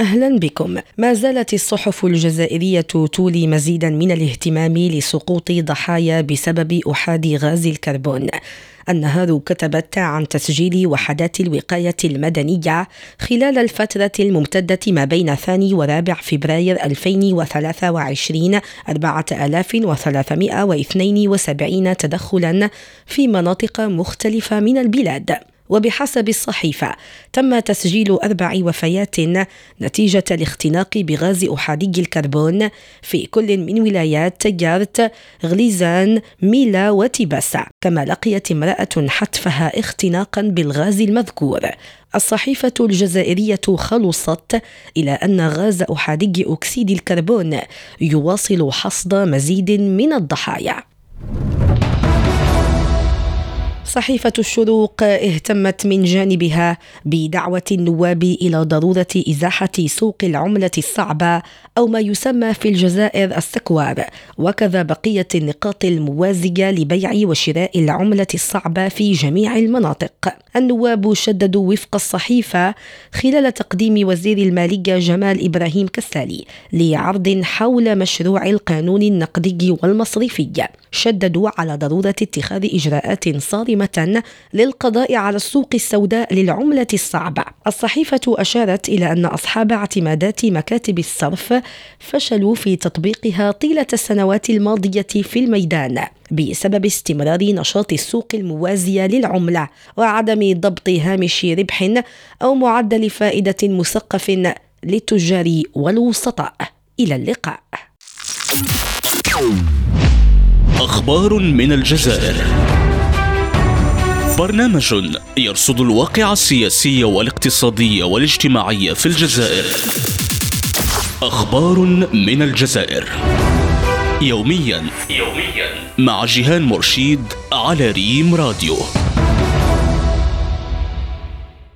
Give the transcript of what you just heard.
أهلا بكم. ما زالت الصحف الجزائرية تولي مزيدا من الاهتمام لسقوط ضحايا بسبب أحاد غاز الكربون. النهار كتبت عن تسجيل وحدات الوقاية المدنية خلال الفترة الممتدة ما بين ثاني ورابع فبراير 2023 4372 تدخلا في مناطق مختلفة من البلاد. وبحسب الصحيفة. تم تسجيل أربع وفيات نتيجة الاختناق بغاز أحادي الكربون في كل من ولايات جارت غليزان ميلا وتيباسا كما لقيت امرأة حتفها اختناقا بالغاز المذكور. الصحيفة الجزائرية خلصت إلى أن غاز أحادي أكسيد الكربون يواصل حصد مزيد من الضحايا. صحيفة الشروق اهتمت من جانبها بدعوة النواب إلى ضرورة إزاحة سوق العملة الصعبة أو ما يسمى في الجزائر السكوار وكذا بقية النقاط الموازية لبيع وشراء العملة الصعبة في جميع المناطق. النواب شددوا وفق الصحيفة خلال تقديم وزير المالية جمال إبراهيم كسالي لعرض حول مشروع القانون النقدي والمصرفي شددوا على ضرورة اتخاذ إجراءات صارمة للقضاء على السوق السوداء للعملة الصعبة. الصحيفة أشارت إلى أن أصحاب اعتمادات مكاتب الصرف فشلوا في تطبيقها طيلة السنوات الماضية في الميدان بسبب استمرار نشاط السوق الموازية للعملة وعدم ضبط هامش ربح أو معدل فائدة مثقف للتجار والوسطاء. إلى اللقاء. أخبار من الجزائر برنامج يرصد الواقع السياسي والاقتصادي والاجتماعي في الجزائر أخبار من الجزائر يوميا يوميا مع جيهان مرشيد على ريم راديو.